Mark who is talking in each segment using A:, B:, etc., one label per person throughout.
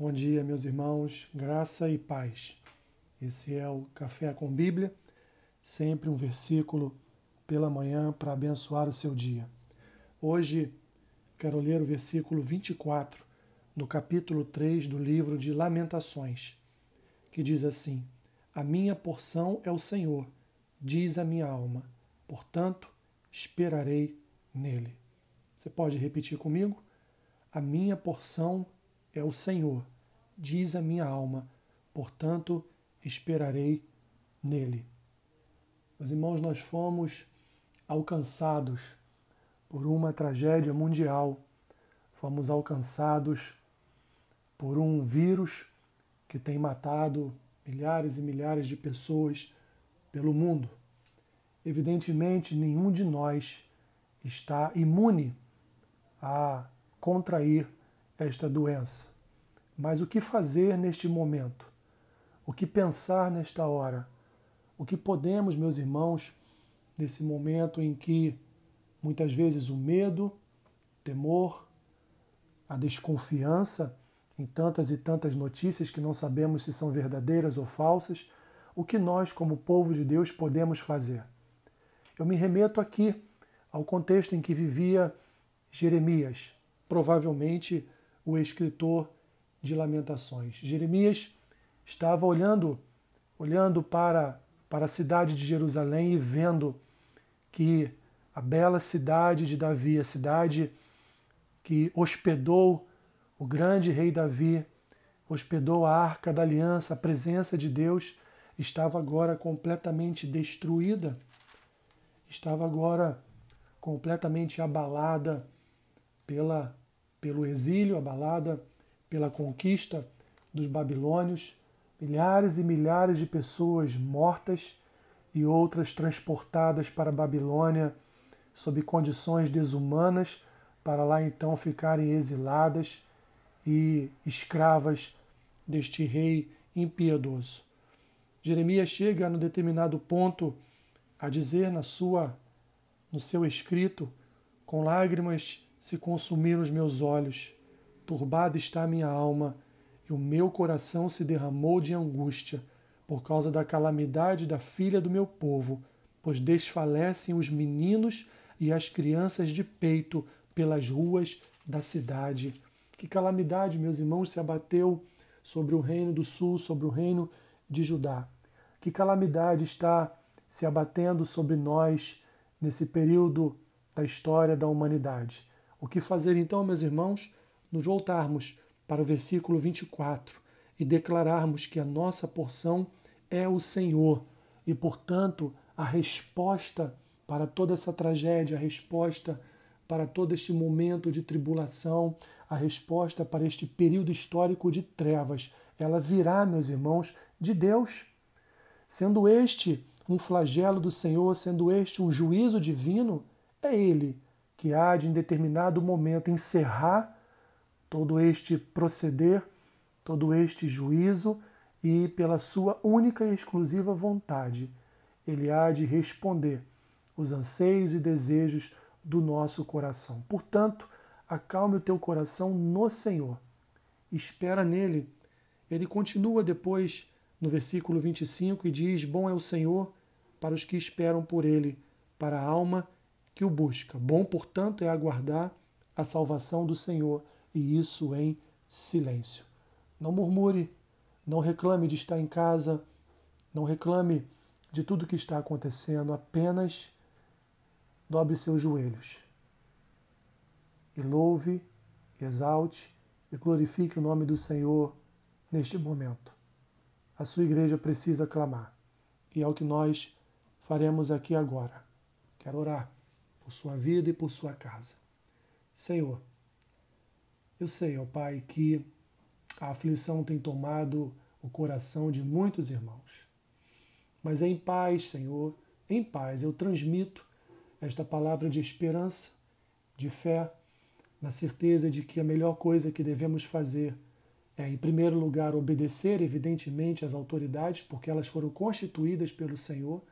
A: Bom dia, meus irmãos, graça e paz. Esse é o Café com Bíblia, sempre um versículo pela manhã para abençoar o seu dia. Hoje quero ler o versículo 24 no capítulo 3 do livro de Lamentações, que diz assim: A minha porção é o Senhor, diz a minha alma, portanto esperarei nele. Você pode repetir comigo? A minha porção é é o Senhor, diz a minha alma, portanto esperarei nele. Meus irmãos, nós fomos alcançados por uma tragédia mundial, fomos alcançados por um vírus que tem matado milhares e milhares de pessoas pelo mundo. Evidentemente, nenhum de nós está imune a contrair esta doença. Mas o que fazer neste momento? O que pensar nesta hora? O que podemos, meus irmãos, nesse momento em que muitas vezes o medo, temor, a desconfiança em tantas e tantas notícias que não sabemos se são verdadeiras ou falsas, o que nós, como povo de Deus, podemos fazer? Eu me remeto aqui ao contexto em que vivia Jeremias, provavelmente o escritor de Lamentações. Jeremias estava olhando, olhando para, para a cidade de Jerusalém e vendo que a bela cidade de Davi, a cidade que hospedou o grande rei Davi, hospedou a arca da aliança, a presença de Deus, estava agora completamente destruída, estava agora completamente abalada pela pelo exílio, abalada pela conquista dos babilônios, milhares e milhares de pessoas mortas e outras transportadas para a Babilônia sob condições desumanas, para lá então ficarem exiladas e escravas deste rei impiedoso. Jeremias chega no determinado ponto a dizer na sua no seu escrito com lágrimas se consumiram os meus olhos, turbada está a minha alma, e o meu coração se derramou de angústia, por causa da calamidade da filha do meu povo, pois desfalecem os meninos e as crianças de peito pelas ruas da cidade. Que calamidade, meus irmãos, se abateu sobre o reino do sul, sobre o reino de Judá. Que calamidade está se abatendo sobre nós nesse período da história da humanidade. O que fazer então, meus irmãos? Nos voltarmos para o versículo 24 e declararmos que a nossa porção é o Senhor e, portanto, a resposta para toda essa tragédia, a resposta para todo este momento de tribulação, a resposta para este período histórico de trevas, ela virá, meus irmãos, de Deus. Sendo este um flagelo do Senhor, sendo este um juízo divino, é Ele que há de, em determinado momento, encerrar todo este proceder, todo este juízo e, pela sua única e exclusiva vontade, ele há de responder os anseios e desejos do nosso coração. Portanto, acalme o teu coração no Senhor. Espera nele. Ele continua depois no versículo 25 e diz: Bom é o Senhor para os que esperam por ele, para a alma o busca. Bom, portanto, é aguardar a salvação do Senhor, e isso em silêncio. Não murmure, não reclame de estar em casa, não reclame de tudo que está acontecendo, apenas dobre seus joelhos e louve, exalte e glorifique o nome do Senhor neste momento. A sua igreja precisa clamar, e é o que nós faremos aqui agora. Quero orar por sua vida e por sua casa. Senhor, eu sei, ó Pai, que a aflição tem tomado o coração de muitos irmãos. Mas em paz, Senhor, em paz eu transmito esta palavra de esperança, de fé, na certeza de que a melhor coisa que devemos fazer é, em primeiro lugar, obedecer, evidentemente, às autoridades, porque elas foram constituídas pelo Senhor,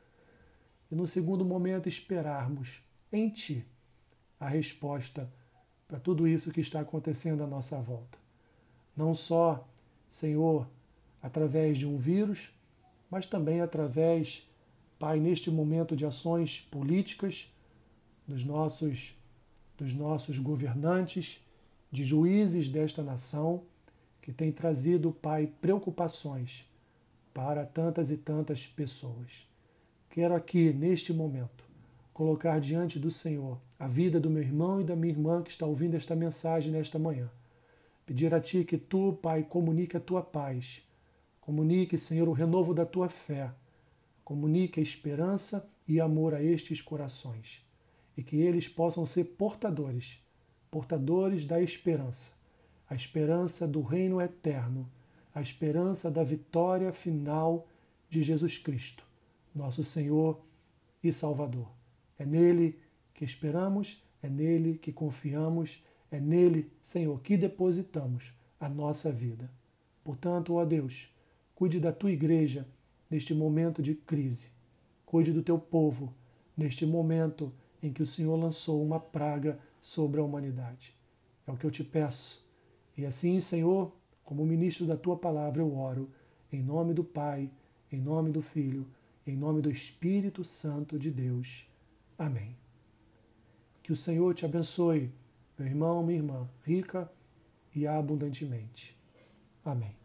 A: e no segundo momento, esperarmos em Ti a resposta para tudo isso que está acontecendo à nossa volta. Não só Senhor, através de um vírus, mas também através, Pai, neste momento de ações políticas dos nossos dos nossos governantes, de juízes desta nação, que tem trazido, Pai, preocupações para tantas e tantas pessoas. Quero aqui, neste momento, colocar diante do Senhor a vida do meu irmão e da minha irmã que está ouvindo esta mensagem nesta manhã. Pedir a Ti que Tu, Pai, comunique a Tua paz. Comunique, Senhor, o renovo da Tua fé. Comunique a esperança e amor a estes corações e que eles possam ser portadores, portadores da esperança, a esperança do reino eterno, a esperança da vitória final de Jesus Cristo, nosso Senhor e Salvador. É nele que esperamos, é nele que confiamos, é nele, Senhor, que depositamos a nossa vida. Portanto, ó Deus, cuide da tua igreja neste momento de crise. Cuide do teu povo neste momento em que o Senhor lançou uma praga sobre a humanidade. É o que eu te peço. E assim, Senhor, como ministro da tua palavra, eu oro em nome do Pai, em nome do Filho, em nome do Espírito Santo de Deus. Amém. Que o Senhor te abençoe, meu irmão, minha irmã, rica e abundantemente. Amém.